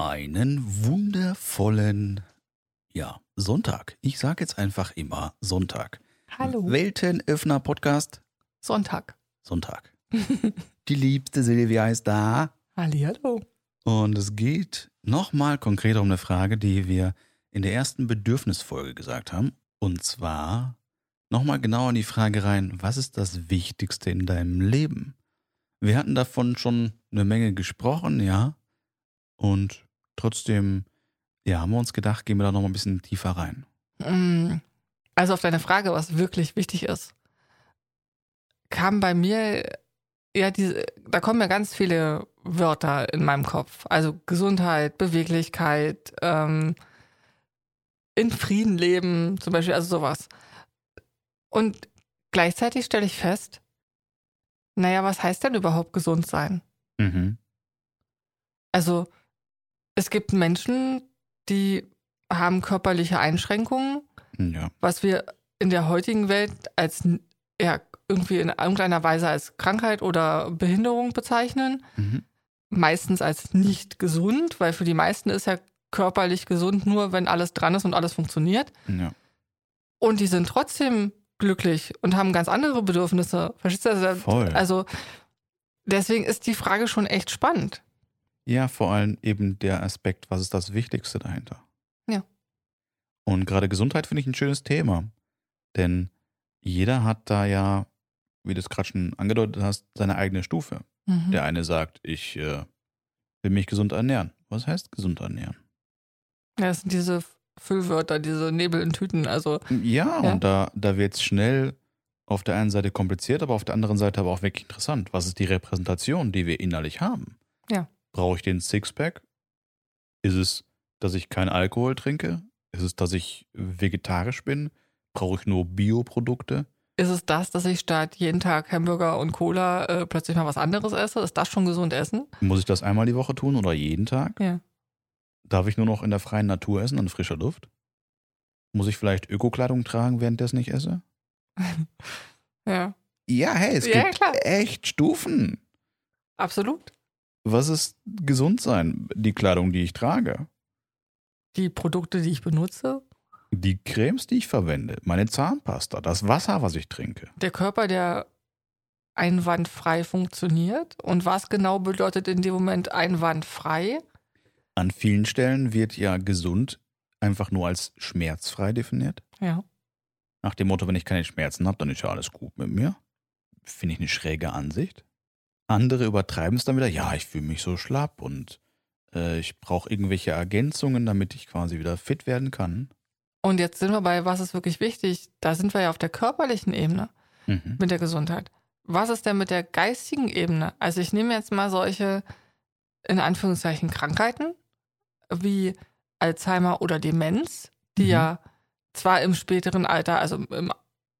Einen wundervollen, ja, Sonntag. Ich sage jetzt einfach immer Sonntag. Hallo. Weltenöffner Podcast. Sonntag. Sonntag. Die liebste Silvia ist da. Hallihallo. Und es geht nochmal konkreter um eine Frage, die wir in der ersten Bedürfnisfolge gesagt haben. Und zwar nochmal genau in die Frage rein, was ist das Wichtigste in deinem Leben? Wir hatten davon schon eine Menge gesprochen, ja. Und trotzdem, ja, haben wir uns gedacht, gehen wir da nochmal ein bisschen tiefer rein. Mm, Also auf deine Frage, was wirklich wichtig ist, kam bei mir, ja, diese, da kommen ja ganz viele Wörter in meinem Kopf. Also Gesundheit, Beweglichkeit, ähm, in Frieden leben, zum Beispiel, also sowas. Und gleichzeitig stelle ich fest, naja, was heißt denn überhaupt gesund sein? Mhm. Also es gibt Menschen, die haben körperliche Einschränkungen, Ja. was wir in der heutigen Welt als ja, irgendwie in irgendeiner Weise als Krankheit oder Behinderung bezeichnen. Mhm. Meistens als nicht gesund, weil für die meisten ist ja körperlich gesund nur, wenn alles dran ist und alles funktioniert. Ja. Und die sind trotzdem glücklich und haben ganz andere Bedürfnisse. Verstehst du? Also, Voll. also deswegen ist die Frage schon echt spannend. Ja, vor allem eben der Aspekt, was ist das Wichtigste dahinter? Ja. Und gerade Gesundheit finde ich ein schönes Thema. Denn jeder hat da ja, wie du es gerade schon angedeutet hast, seine eigene Stufe. Mhm. Der eine sagt, ich äh, will mich gesund ernähren. Was heißt gesund ernähren? Ja, das sind diese Füllwörter, diese Nebel in Tüten. Also Ja, Ja. und da, da wird es schnell auf der einen Seite kompliziert, aber auf der anderen Seite aber auch wirklich interessant. Was ist die Repräsentation, die wir innerlich haben? Ja. Brauche ich den Sixpack? Ist es, dass ich keinen Alkohol trinke? Ist es, dass ich vegetarisch bin? Brauche ich nur Bioprodukte? ist es das, dass ich statt jeden Tag Hamburger und Cola äh, plötzlich mal was anderes esse? Ist das schon gesund essen? Muss ich das einmal die Woche tun oder jeden Tag? Ja. Darf ich nur noch in der freien Natur essen, an frischer Luft? Muss ich vielleicht Ökokleidung tragen, währenddessen ich esse? Ja, Ja, hey, es Ja, gibt klar. echt Stufen. absolut. Was ist gesund sein? Die Kleidung, die ich trage, Die Produkte, die ich benutze, die Cremes, die ich verwende, meine Zahnpasta, das Wasser, was ich trinke. der Körper, der einwandfrei funktioniert. Und was genau bedeutet in dem Moment einwandfrei? An vielen Stellen wird ja gesund einfach nur als schmerzfrei definiert. Ja. Nach dem Motto, wenn ich keine Schmerzen habe, dann ist ja alles gut mit mir. Finde ich eine schräge Ansicht. Andere übertreiben es dann wieder, ja, ich fühle mich so schlapp und äh, ich brauche irgendwelche Ergänzungen, damit ich quasi wieder fit werden kann. Und jetzt sind wir bei, was ist wirklich wichtig? Da sind wir ja auf der körperlichen Ebene Mhm. mit der Gesundheit. Was ist denn mit der geistigen Ebene? Also ich nehme jetzt mal solche, in Anführungszeichen, Krankheiten wie Alzheimer oder Demenz, die Mhm. ja zwar im späteren Alter, also im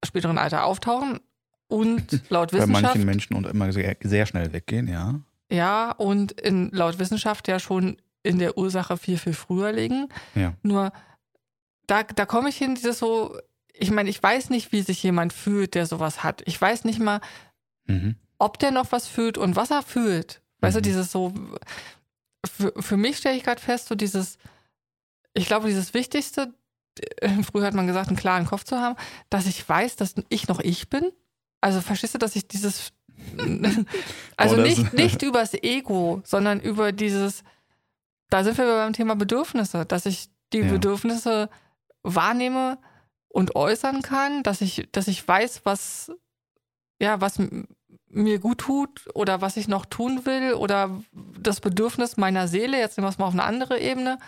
späteren Alter auftauchen und laut Bei Wissenschaft, manchen Menschen und immer sehr, sehr schnell weggehen, ja. ja, und in, laut Wissenschaft ja schon in der Ursache viel, viel früher liegen. Ja. Nur da, da komme ich hin, dieses so, ich meine, ich weiß nicht, wie sich jemand fühlt, der sowas hat. Ich weiß nicht mal, Mhm. ob der noch was fühlt und was er fühlt. Weißt Mhm. du, dieses so, für, für mich stelle ich gerade fest, so dieses, ich glaube, dieses Wichtigste, äh, früher hat man gesagt, einen klaren Kopf zu haben, dass ich weiß, dass ich noch ich bin. Also verstehst du, dass ich dieses, also Oh, nicht, nicht übers Ego, sondern über dieses, da sind wir beim Thema Bedürfnisse, dass ich die Ja. Bedürfnisse wahrnehme und äußern kann, dass ich, dass ich weiß, was, ja, was mir gut tut oder was ich noch tun will oder das Bedürfnis meiner Seele, jetzt nehmen wir es mal auf eine andere Ebene,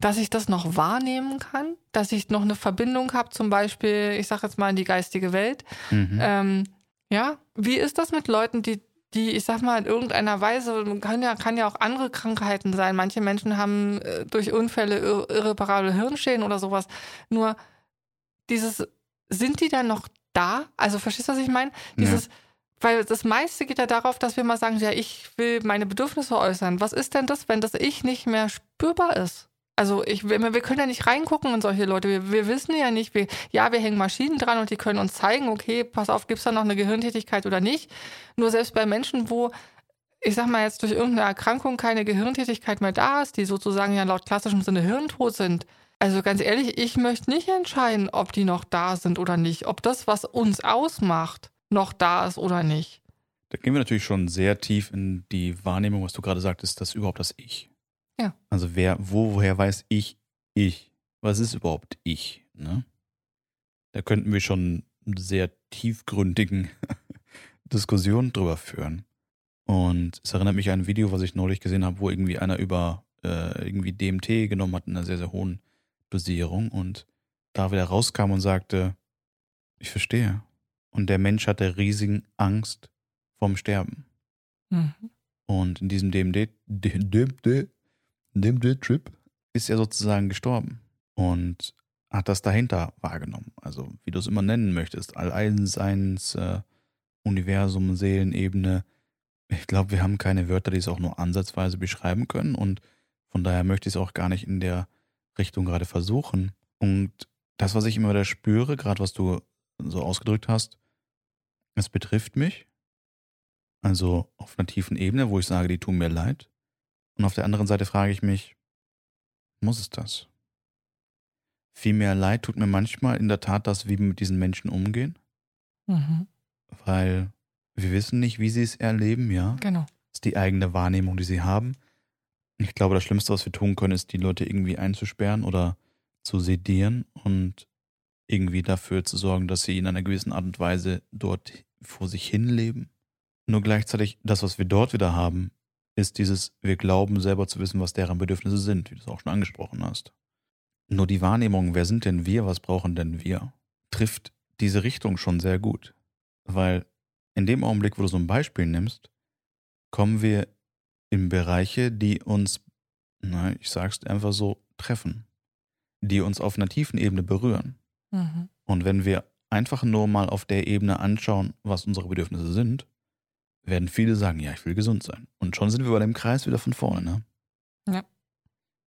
dass ich das noch wahrnehmen kann, dass ich noch eine Verbindung habe, zum Beispiel, ich sage jetzt mal in die geistige Welt. Mhm. Ähm, ja, wie ist das mit Leuten, die, die, ich sag mal, in irgendeiner Weise, kann ja, kann ja auch andere Krankheiten sein. Manche Menschen haben äh, durch Unfälle ir irreparable Hirnschäden oder sowas. Nur dieses, sind die dann noch da? Also verstehst du, was ich meine? Dieses, weil das meiste geht ja darauf, dass wir mal sagen, ja, ich will meine Bedürfnisse äußern. Was ist denn das, wenn das Ich nicht mehr spürbar ist? Also ich, wir, können ja nicht reingucken in solche Leute. Wir, wir wissen ja nicht, wir, ja, wir hängen Maschinen dran und die können uns zeigen, okay, pass auf, gibt es da noch eine Gehirntätigkeit oder nicht. Nur selbst bei Menschen, wo ich sag mal jetzt durch irgendeine Erkrankung keine Gehirntätigkeit mehr da ist, die sozusagen ja laut klassischem Sinne hirntot sind. Also ganz ehrlich, ich möchte nicht entscheiden, ob die noch da sind oder nicht, ob das, was uns ausmacht, noch da ist oder nicht. Da gehen wir natürlich schon sehr tief in die Wahrnehmung, was du gerade sagtest, das überhaupt das Ich. Ja. Also wer, wo, woher weiß ich, ich? Was ist überhaupt ich? Ne? Da könnten wir schon sehr tiefgründigen Diskussionen drüber führen. Und es erinnert mich an ein Video, was ich neulich gesehen habe, wo irgendwie einer über äh, irgendwie DMT genommen hat in einer sehr, sehr hohen Dosierung und da wieder rauskam und sagte, ich verstehe. Und der Mensch hatte riesigen Angst vorm Sterben. Mhm. Und in diesem DMD, DMD, DMD-Trip ist er sozusagen gestorben und hat das dahinter wahrgenommen. Also, wie du es immer nennen möchtest, Alleinseins, äh, Universum, Seelenebene. Ich glaube, wir haben keine Wörter, die es auch nur ansatzweise beschreiben können und von daher möchte ich es auch gar nicht in der Richtung gerade versuchen. Und das, was ich immer wieder spüre, gerade was du so ausgedrückt hast, es betrifft mich. Also auf einer tiefen Ebene, wo ich sage, die tun mir leid. Und auf der anderen Seite frage ich mich, muss es das? Viel mehr Leid tut mir manchmal in der Tat das, wie wir mit diesen Menschen umgehen. Mhm. Weil wir wissen nicht, wie sie es erleben, ja. Genau. Das ist die eigene Wahrnehmung, die sie haben. Ich glaube, das Schlimmste, was wir tun können, ist, die Leute irgendwie einzusperren oder zu sedieren und irgendwie dafür zu sorgen, dass sie in einer gewissen Art und Weise dort vor sich hin leben. Nur gleichzeitig, das, was wir dort wieder haben, ist dieses, wir glauben selber zu wissen, was deren Bedürfnisse sind, wie du es auch schon angesprochen hast. Nur die Wahrnehmung, wer sind denn wir, was brauchen denn wir, trifft diese Richtung schon sehr gut. Weil in dem Augenblick, wo du so ein Beispiel nimmst, kommen wir in Bereiche, die uns, na, ich sag's einfach so, treffen. Die uns auf einer tiefen Ebene berühren. Mhm. Und wenn wir einfach nur mal auf der Ebene anschauen, was unsere Bedürfnisse sind, werden viele sagen, ja, ich will gesund sein. Und schon sind wir bei dem Kreis wieder von vorne, ne? Ja.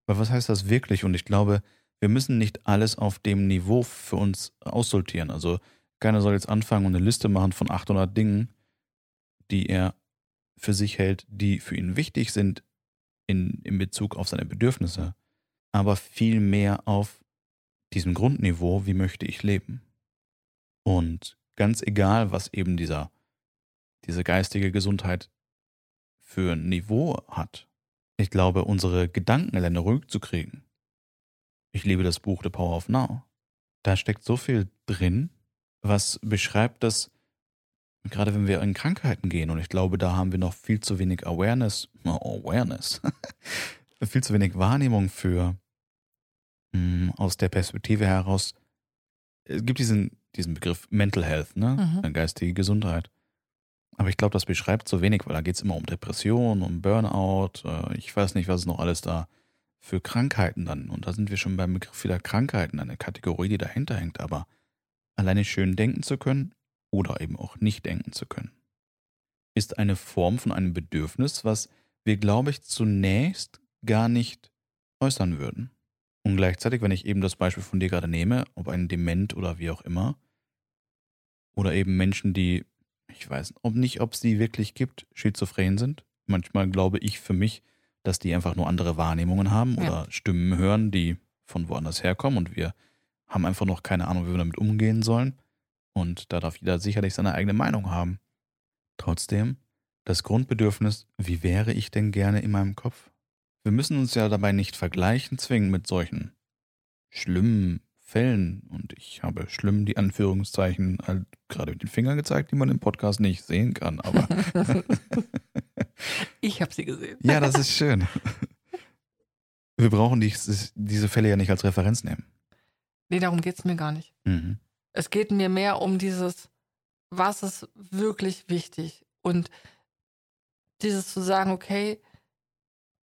Aber was heißt das wirklich? Und ich glaube, wir müssen nicht alles auf dem Niveau für uns aussortieren. Also keiner soll jetzt anfangen und eine Liste machen von 800 Dingen, die er für sich hält, die für ihn wichtig sind in, in Bezug auf seine Bedürfnisse, aber viel mehr auf diesem Grundniveau, wie möchte ich leben. Und ganz egal, was eben dieser, diese geistige Gesundheit für ein Niveau hat, ich glaube, unsere Gedanken alleine ruhig zu kriegen. Ich liebe das Buch The Power of Now. Da steckt so viel drin, was beschreibt, dass gerade wenn wir in Krankheiten gehen, und ich glaube, da haben wir noch viel zu wenig Awareness, Awareness, viel zu wenig Wahrnehmung für mh, hm, aus der Perspektive heraus. Es gibt diesen, diesen Begriff Mental Health, ne? Mhm. Geistige Gesundheit. Aber ich glaube, das beschreibt zu wenig, weil da geht es immer um Depression, um Burnout, äh, ich weiß nicht, was es noch alles da für Krankheiten dann. Und da sind wir schon beim Begriff wieder Krankheiten, eine Kategorie, die dahinter hängt. Aber alleine schön denken zu können, oder eben auch nicht denken zu können. Ist eine Form von einem Bedürfnis, was wir, glaube ich, zunächst gar nicht äußern würden. Und gleichzeitig, wenn ich eben das Beispiel von dir gerade nehme, ob ein Dement oder wie auch immer, oder eben Menschen, die, ich weiß ob nicht, ob es die wirklich gibt, schizophren sind. Manchmal glaube ich für mich, dass die einfach nur andere Wahrnehmungen haben Ja. oder Stimmen hören, die von woanders herkommen und wir haben einfach noch keine Ahnung, wie wir damit umgehen sollen. Und da darf jeder sicherlich seine eigene Meinung haben. Trotzdem, das Grundbedürfnis, wie wäre ich denn gerne in meinem Kopf? Wir müssen uns ja dabei nicht vergleichen zwingen mit solchen schlimmen Fällen. Und ich habe schlimm die Anführungszeichen halt gerade mit den Fingern gezeigt, die man im Podcast nicht sehen kann. Aber Ich habe sie gesehen. ja, das ist schön. Wir brauchen die, diese Fälle ja nicht als Referenz nehmen. Nee, darum geht es mir gar nicht. Mhm. Es geht mir mehr um dieses, was ist wirklich wichtig. Und dieses zu sagen, okay,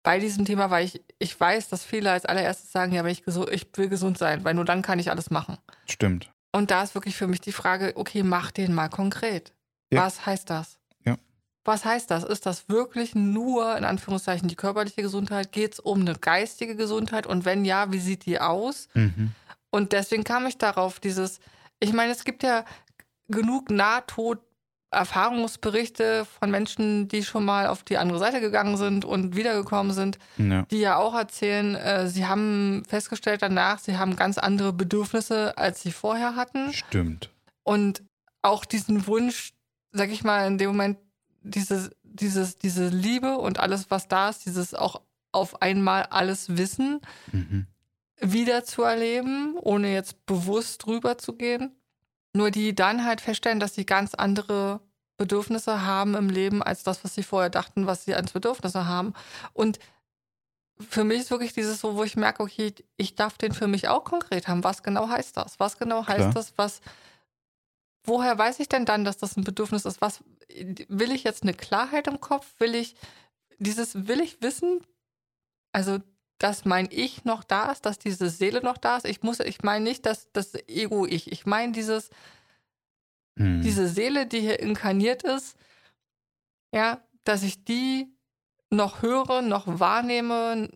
bei diesem Thema, weil ich, ich weiß, dass viele als allererstes sagen, ja, aber ich, gesu- ich will gesund sein, weil nur dann kann ich alles machen. Stimmt. Und da ist wirklich für mich die Frage, okay, mach den mal konkret. Ja. Was heißt das? Ja. Was heißt das? Ist das wirklich nur, in Anführungszeichen, die körperliche Gesundheit? Geht es um eine geistige Gesundheit? Und wenn ja, wie sieht die aus? Mhm. Und deswegen kam ich darauf, dieses, ich meine, es gibt ja genug Erfahrungsberichte von Menschen, die schon mal auf die andere Seite gegangen sind und wiedergekommen sind, Ja. die ja auch erzählen, äh, sie haben festgestellt danach, sie haben ganz andere Bedürfnisse, als sie vorher hatten. Stimmt. Und auch diesen Wunsch, sag ich mal, in dem Moment, dieses, dieses, diese Liebe und alles, was da ist, dieses auch auf einmal alles Wissen Mhm. wieder zu erleben, ohne jetzt bewusst drüber zu gehen. Nur die dann halt feststellen, dass sie ganz andere Bedürfnisse haben im Leben als das, was sie vorher dachten, was sie als Bedürfnisse haben. Und für mich ist wirklich dieses so, wo ich merke, okay, ich darf den für mich auch konkret haben. Was genau heißt das? Was genau heißt Klar. das? Was, woher weiß ich denn dann, dass das ein Bedürfnis ist? Was will ich jetzt eine Klarheit im Kopf? Will ich dieses, will ich wissen? Also, dass mein Ich noch da ist, dass diese Seele noch da ist. Ich muss, ich meine nicht, dass das Ego-Ich. Ich meine dieses, Mhm. diese Seele, die hier inkarniert ist, ja, dass ich die noch höre, noch wahrnehme,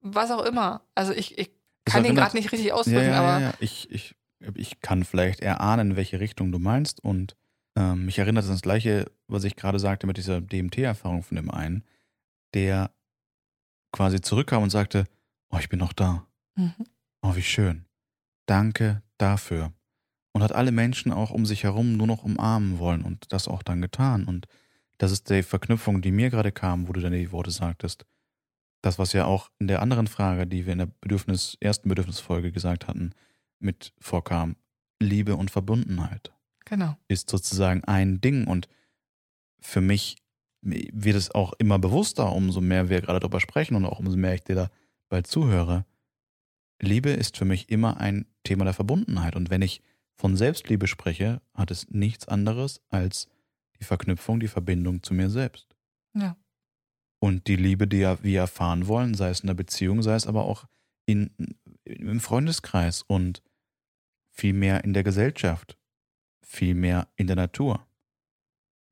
was auch immer. Also ich, ich kann den gerade nicht richtig ja, ausdrücken, ja, aber ja, ja. Ich, ich, ich kann vielleicht erahnen, welche Richtung du meinst. Und ähm, mich erinnert an das Gleiche, was ich gerade sagte mit dieser DMT-Erfahrung von dem einen, der quasi zurückkam und sagte, oh, ich bin noch da. Mhm. Oh, wie schön. Danke dafür. Und hat alle Menschen auch um sich herum nur noch umarmen wollen und das auch dann getan. Und das ist die Verknüpfung, die mir gerade kam, wo du dann die Worte sagtest. Das, was ja auch in der anderen Frage, die wir in der Bedürfnis, ersten Bedürfnisfolge gesagt hatten, mit vorkam. Liebe und Verbundenheit genau. ist sozusagen ein Ding. Und für mich wird es auch immer bewusster, umso mehr wir gerade darüber sprechen und auch umso mehr ich dir da bald zuhöre. Liebe ist für mich immer ein Thema der Verbundenheit. Und wenn ich von Selbstliebe spreche, hat es nichts anderes als die Verknüpfung, die Verbindung zu mir selbst. Ja. Und die Liebe, die wir erfahren wollen, sei es in der Beziehung, sei es aber auch in, im Freundeskreis und viel mehr in der Gesellschaft, viel mehr in der Natur.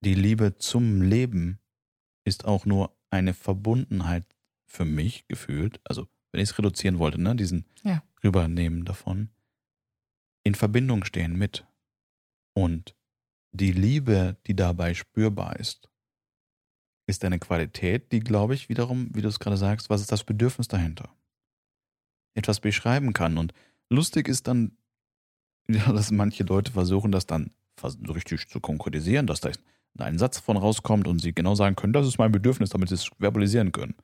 Die Liebe zum Leben ist auch nur eine Verbundenheit für mich gefühlt, also wenn ich es reduzieren wollte, ne, diesen Ja. Rübernehmen davon, in Verbindung stehen mit. Und die Liebe, die dabei spürbar ist, ist eine Qualität, die, glaube ich, wiederum, wie du es gerade sagst, was ist das Bedürfnis dahinter? Etwas beschreiben kann. Und lustig ist dann, ja, dass manche Leute versuchen, das dann so richtig zu konkretisieren, dass da ein Satz von rauskommt und sie genau sagen können, das ist mein Bedürfnis, damit sie es verbalisieren können.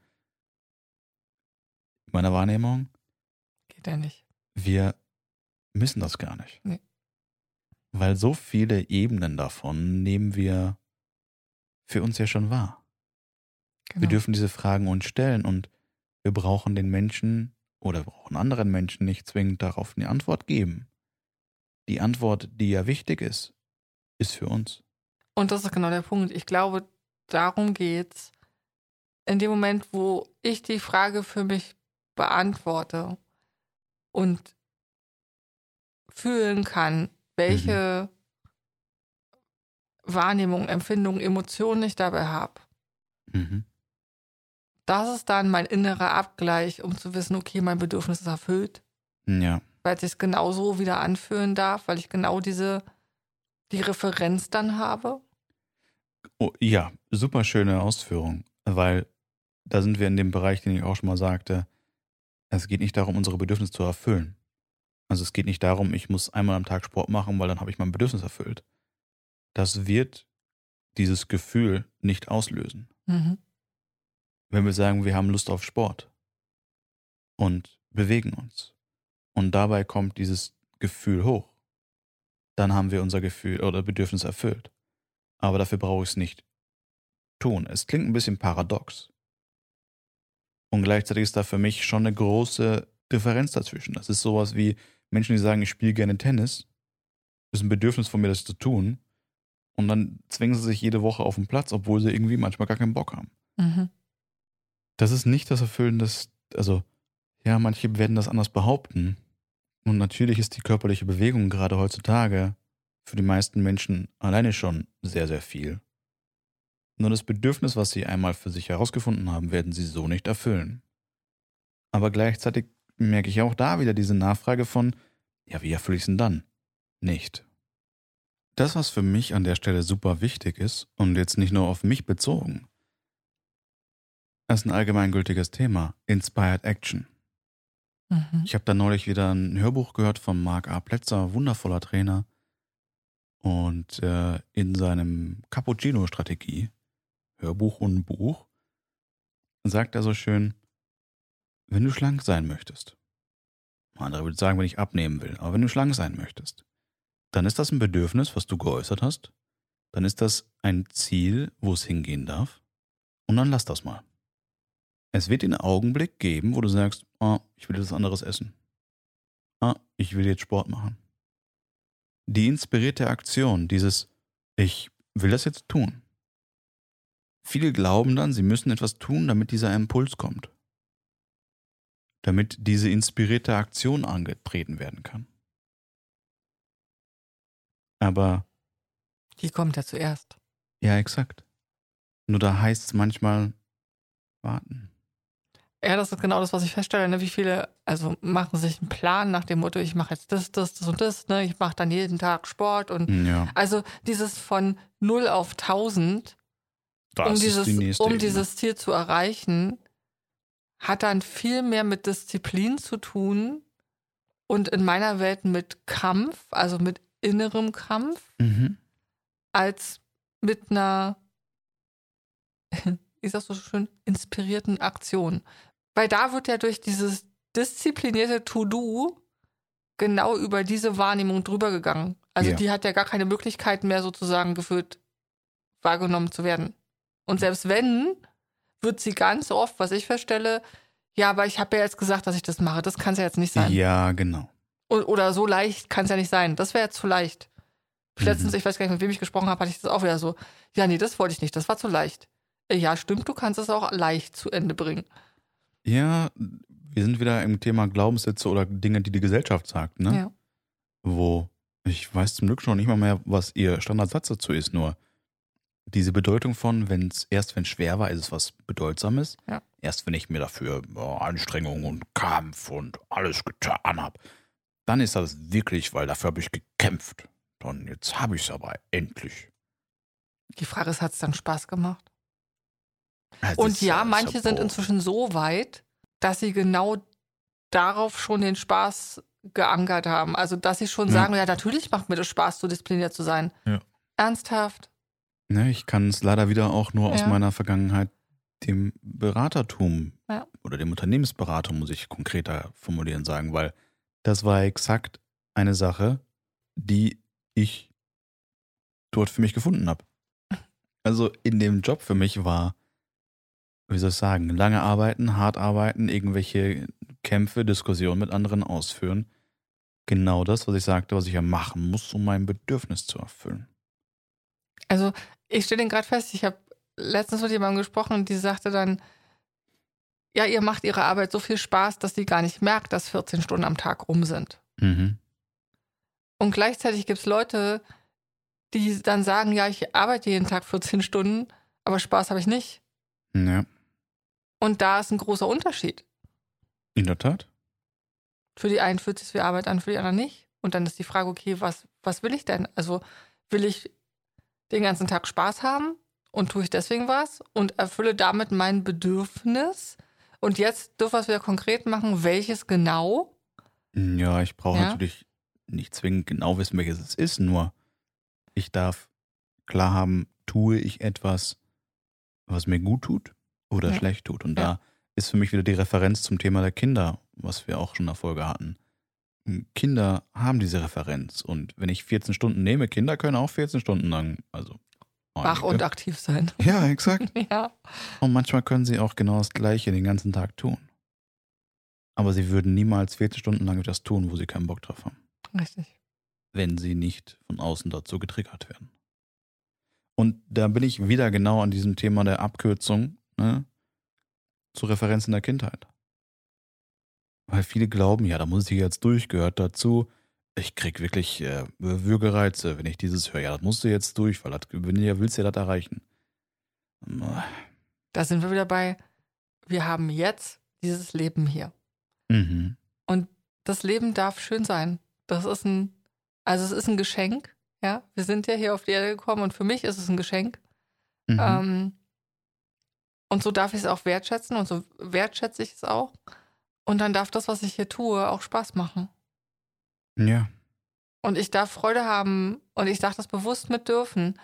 In meiner Wahrnehmung, Geht ja nicht. wir müssen das gar nicht. Nee. Weil so viele Ebenen davon nehmen wir für uns ja schon wahr. Genau. Wir dürfen diese Fragen uns stellen und wir brauchen den Menschen oder brauchen anderen Menschen nicht zwingend darauf eine Antwort geben. Die Antwort, die ja wichtig ist, ist für uns. Und das ist genau der Punkt. Ich glaube, darum geht's. In dem Moment, wo ich die Frage für mich beantworte und fühlen kann, welche Wahrnehmung, Empfindung, Emotionen ich dabei habe. Mhm. Das ist dann mein innerer Abgleich, um zu wissen, okay, mein Bedürfnis ist erfüllt, Ja, weil es sich genau so wieder anfühlen darf, weil ich genau diese, die Referenz dann habe. oh, ja, super schöne Ausführung, weil da sind wir in dem Bereich, den ich auch schon mal sagte. Es geht nicht darum, unsere Bedürfnisse zu erfüllen. Also es geht nicht darum, ich muss einmal am Tag Sport machen, weil dann habe ich mein Bedürfnis erfüllt. Das wird dieses Gefühl nicht auslösen. Mhm. wenn wir sagen, wir haben Lust auf Sport und bewegen uns und dabei kommt dieses Gefühl hoch, dann haben wir unser Gefühl oder Bedürfnis erfüllt. Aber dafür brauche ich es nicht tun. Es klingt ein bisschen paradox. Und gleichzeitig ist da für mich schon eine große Differenz dazwischen. Das ist sowas wie Menschen, die sagen, ich spiele gerne Tennis. Das ist ein Bedürfnis von mir, das zu tun. Und dann zwingen sie sich jede Woche auf den Platz, obwohl sie irgendwie manchmal gar keinen Bock haben. Mhm. Das ist nicht das Erfüllen des, also, ja, manche werden das anders behaupten. Und natürlich ist die körperliche Bewegung gerade heutzutage für die meisten Menschen alleine schon sehr, sehr viel. Nur das Bedürfnis, was sie einmal für sich herausgefunden haben, werden sie so nicht erfüllen. Aber gleichzeitig merke ich auch da wieder diese Nachfrage von, ja, wie erfülle ich es denn dann? Nicht. das, was für mich an der Stelle super wichtig ist und jetzt nicht nur auf mich bezogen, ist ein allgemeingültiges Thema. Inspired Action. Mhm. Ich habe da neulich wieder ein Hörbuch gehört von Marc A. Plätzer, wundervoller Trainer. Und äh, in seinem Cappuccino-Strategie, Hörbuch und Buch, sagt er so schön, wenn du schlank sein möchtest, andere würde sagen, wenn ich abnehmen will, aber wenn du schlank sein möchtest, dann ist das ein Bedürfnis, was du geäußert hast, dann ist das ein Ziel, wo es hingehen darf, und dann lass das mal. Es wird den Augenblick geben, wo du sagst, oh, ich will etwas anderes essen. Ah, ich will jetzt Sport machen. Die inspirierte Aktion, dieses Ich will das jetzt tun. Viele glauben dann, sie müssen etwas tun, damit dieser Impuls kommt. Damit diese inspirierte Aktion angetreten werden kann. Aber Die kommt ja zuerst. ja, exakt. Nur da heißt es manchmal warten. Ja, das ist genau das, was ich feststelle. Ne? Wie viele, also machen sich einen Plan nach dem Motto, ich mache jetzt das, das, das und das. Ne? Ich mache dann jeden Tag Sport und Ja, also dieses von 0 auf 1000, das um dieses, die um Ebene. dieses Ziel zu erreichen, hat dann viel mehr mit Disziplin zu tun und in meiner Welt mit Kampf, also mit innerem Kampf, Mhm. als mit einer, wie sagst du so schön, inspirierten Aktion. Weil da wird ja durch dieses disziplinierte To-Do genau über diese Wahrnehmung drüber gegangen. Also Ja. die hat ja gar keine Möglichkeit mehr sozusagen geführt, wahrgenommen zu werden. Und selbst wenn, wird sie ganz oft, was ich feststelle, ja, aber ich habe ja jetzt gesagt, dass ich das mache. Das kann es ja jetzt nicht sein. Ja, genau. O- Oder so leicht kann es ja nicht sein. Das wäre jetzt zu leicht. Mhm. Letztens, ich weiß gar nicht, mit wem ich gesprochen habe, hatte ich das auch wieder so. Ja, nee, das wollte ich nicht. Das war zu leicht. Äh, Ja, stimmt, du kannst es auch leicht zu Ende bringen. Ja, wir sind wieder im Thema Glaubenssätze oder Dinge, die die Gesellschaft sagt, ne? Ja. Wo ich weiß zum Glück schon nicht mal mehr, was ihr Standardsatz dazu ist, nur diese Bedeutung von, wenn es erst wenn es schwer war, ist es was Bedeutsames. Ja. Erst wenn ich mir dafür oh, Anstrengung und Kampf und alles getan habe, dann ist das wirklich, weil dafür habe ich gekämpft. Dann jetzt habe ich es aber endlich. Die Frage ist, hat es dann Spaß gemacht? Und ja, manche sind inzwischen so weit, dass sie genau darauf schon den Spaß geankert haben. Also, dass sie schon sagen, ja, natürlich macht mir das Spaß, so diszipliniert zu sein. Ja. Ernsthaft? Ne, ich kann es leider wieder auch nur aus Ja. meiner Vergangenheit dem Beratertum oder dem Unternehmensberatung, muss ich konkreter formulieren, sagen, weil das war exakt eine Sache, die ich dort für mich gefunden habe. Also in dem Job für mich war, wie soll ich sagen, lange arbeiten, hart arbeiten, irgendwelche Kämpfe, Diskussionen mit anderen ausführen. Genau das, was ich sagte, was ich ja machen muss, um mein Bedürfnis zu erfüllen. Also, ich stelle den gerade fest, ich habe letztens mit jemandem gesprochen und die sagte dann, ja, ihr macht ihre Arbeit so viel Spaß, dass sie gar nicht merkt, dass 14 Stunden am Tag rum sind. Mhm. Und gleichzeitig gibt es Leute, die dann sagen, ja, ich arbeite jeden Tag 14 Stunden, aber Spaß habe ich nicht. Ja, Und da ist ein großer Unterschied. in der Tat. Für die einen fühlt sich wie Arbeit an, für die anderen nicht. Und dann ist die Frage, okay, was, was will ich denn? Also will ich den ganzen Tag Spaß haben und tue ich deswegen was und erfülle damit mein Bedürfnis? Und jetzt dürfen wir es wieder konkret machen, welches genau? Ja, ich brauche Ja? natürlich nicht zwingend genau wissen, welches es ist, nur ich darf klar haben, tue ich etwas, was mir gut tut oder Ja. schlecht tut. Und Ja. da ist für mich wieder die Referenz zum Thema der Kinder, was wir auch schon in der Folge hatten. Kinder haben diese Referenz. Und wenn ich 14 Stunden nehme, Kinder können auch 14 Stunden lang, also Wach und aktiv sein. Ja, exakt. ja. Und manchmal können sie auch genau das Gleiche den ganzen Tag tun. Aber sie würden niemals 14 Stunden lang etwas tun, wo sie keinen Bock drauf haben, Richtig. wenn sie nicht von außen dazu getriggert werden. Und da bin ich wieder genau an diesem Thema der Abkürzung ne, zu Referenzen der Kindheit. Weil viele glauben, ja, da muss ich jetzt durch, gehört dazu. Ich krieg wirklich äh, Würgereize, wenn ich dieses höre. Ja, das musst du jetzt durch, weil das, wenn du ja willst, ja das erreichen. Da sind wir wieder bei, wir haben jetzt dieses Leben hier. Mhm. Und das Leben darf schön sein. Das ist ein, also es ist ein Geschenk, Ja, wir sind ja hier auf die Erde gekommen und für mich ist es ein Geschenk. Mhm. Ähm, und so darf ich es auch wertschätzen und so wertschätze ich es auch. Und dann darf das, was ich hier tue, auch Spaß machen. ja. Und ich darf Freude haben und ich sage das bewusst mit dürfen.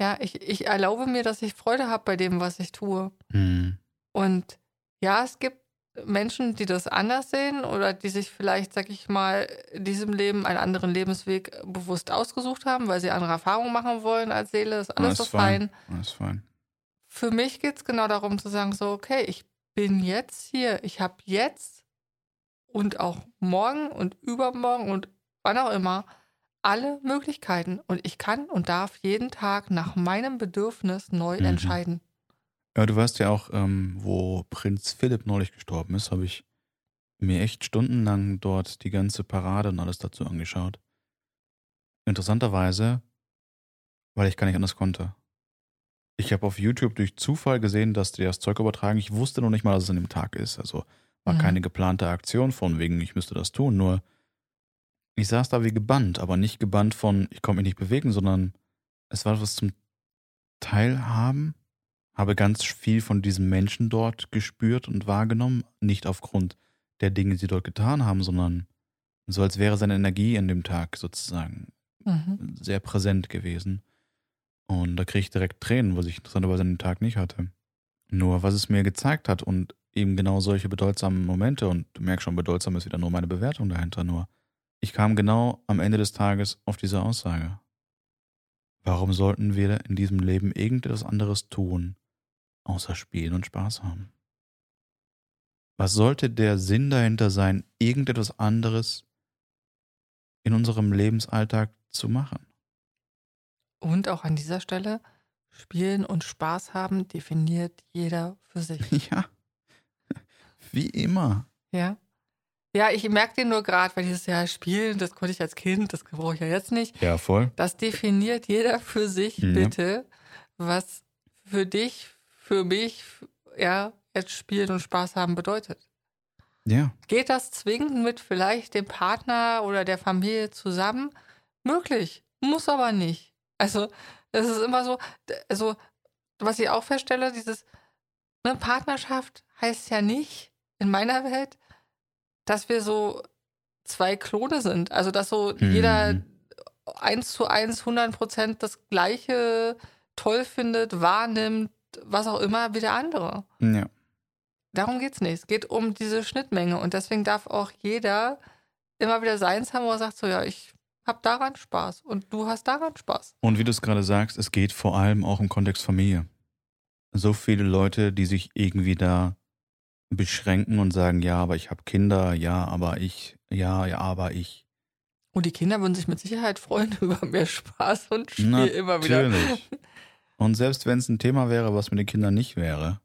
Ja, ich, ich erlaube mir, dass ich Freude habe bei dem, was ich tue. Mhm. Und ja, es gibt Menschen, die das anders sehen oder die sich vielleicht, sag ich mal, in diesem Leben einen anderen Lebensweg bewusst ausgesucht haben, weil sie andere Erfahrungen machen wollen als Seele. Ist alles so fein. Alles fein. Für mich geht es genau darum zu sagen, so, okay, ich bin jetzt hier. Ich habe jetzt und auch morgen und übermorgen und wann auch immer alle Möglichkeiten. Und ich kann und darf jeden Tag nach meinem Bedürfnis neu Mhm. entscheiden. Ja, du weißt ja auch, ähm, wo Prinz Philipp neulich gestorben ist, habe ich mir echt stundenlang dort die ganze Parade und alles dazu angeschaut. Interessanterweise, weil ich gar nicht anders konnte. Ich habe auf YouTube durch Zufall gesehen, dass die das Zeug übertragen. Ich wusste noch nicht mal, dass es an dem Tag ist. Also war Mhm. keine geplante Aktion von wegen, ich müsste das tun. Nur ich saß da wie gebannt, aber nicht gebannt von, ich konnte mich nicht bewegen, sondern es war was zum Teilhaben. Habe ganz viel von diesen Menschen dort gespürt und wahrgenommen. Nicht aufgrund der Dinge, die sie dort getan haben, sondern so als wäre seine Energie an dem Tag sozusagen Mhm. sehr präsent gewesen. Und da kriege ich direkt Tränen, was ich interessanterweise an dem Tag nicht hatte. Nur was es mir gezeigt hat und eben genau solche bedeutsamen Momente, und du merkst schon, bedeutsam ist wieder nur meine Bewertung dahinter, nur ich kam genau am Ende des Tages auf diese Aussage. Warum sollten wir in diesem Leben irgendetwas anderes tun, außer spielen und Spaß haben? Was sollte der Sinn dahinter sein, irgendetwas anderes in unserem Lebensalltag zu machen? Und auch an dieser Stelle, Spielen und Spaß haben definiert jeder für sich. Ja. Wie immer. Ja. Ja, ich merke den nur gerade, weil dieses Jahr Spielen, das konnte ich als Kind, das brauche ich ja jetzt nicht. Ja, voll. Das definiert jeder für sich Ja. bitte, was für dich, für mich, ja, jetzt Spielen und Spaß haben bedeutet. Ja. Geht das zwingend mit vielleicht dem Partner oder der Familie zusammen? Möglich, muss aber nicht. Also, es ist immer so, also, was ich auch feststelle, dieses, ne, Partnerschaft heißt ja nicht, in meiner Welt, dass wir so zwei Klone sind. Also, dass so Mhm. jeder eins zu eins, 100 Prozent das Gleiche toll findet, wahrnimmt, was auch immer, wie der andere. Ja. Darum geht's nicht. Es geht um diese Schnittmenge und deswegen darf auch jeder immer wieder seins haben, wo er sagt so, ja, ich hab daran Spaß und du hast daran Spaß. Und wie du es gerade sagst, es geht vor allem auch im Kontext Familie. So viele Leute, die sich irgendwie da beschränken und sagen, ja, aber ich habe Kinder, ja, aber ich, ja, ja, aber ich. Und die Kinder würden sich mit Sicherheit freuen über mehr Spaß und Spiel immer wieder. Natürlich. Und selbst wenn es ein Thema wäre, was mit den Kindern nicht wäre,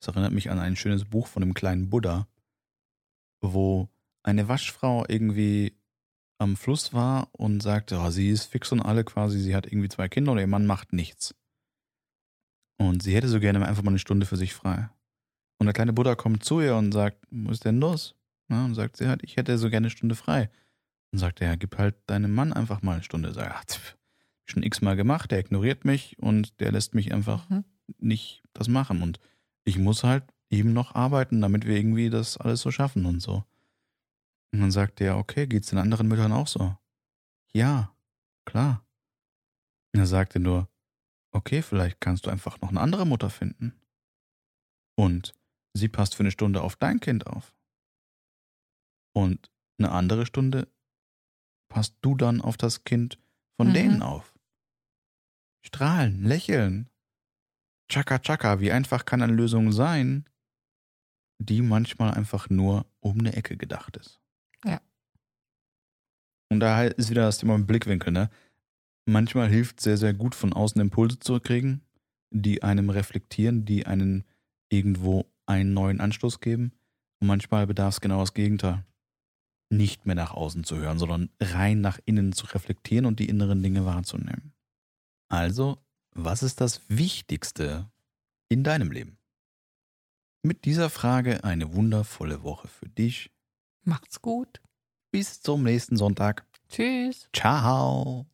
es erinnert mich an ein schönes Buch von dem kleinen Buddha, wo eine Waschfrau irgendwie am Fluss war und sagte, oh, sie ist fix und alle quasi, sie hat irgendwie zwei Kinder und ihr Mann macht nichts. Und sie hätte so gerne einfach mal eine Stunde für sich frei. Und der kleine Buddha kommt zu ihr und sagt, was ist denn los? Ja, und sagt sie halt, ich hätte so gerne eine Stunde frei. Und sagt er, gib halt deinem Mann einfach mal eine Stunde. Sagt, ach, pf, schon x-mal gemacht, der ignoriert mich und der lässt mich einfach Mhm. nicht das machen. Und ich muss halt eben noch arbeiten, damit wir irgendwie das alles so schaffen und so. Und dann sagt er, okay, geht's den anderen Müttern auch so? Ja, klar. Und er sagte nur, okay, vielleicht kannst du einfach noch eine andere Mutter finden. Und sie passt für eine Stunde auf dein Kind auf. Und eine andere Stunde passt du dann auf das Kind von Mhm. denen auf. Strahlen, lächeln. Chaka Chaka, wie einfach kann eine Lösung sein, die manchmal einfach nur um eine Ecke gedacht ist. Ja. Und da ist wieder das Thema Blickwinkel, ne? Manchmal hilft sehr, sehr gut, von außen Impulse zu kriegen, die einem reflektieren, die einen irgendwo einen neuen Anstoß geben. Und manchmal bedarf es genau das Gegenteil. Nicht mehr nach außen zu hören, sondern rein nach innen zu reflektieren und die inneren Dinge wahrzunehmen. Also, was ist das Wichtigste in deinem Leben? Mit dieser Frage eine wundervolle Woche für dich. Macht's gut. Bis zum nächsten Sonntag. Tschüss. Ciao.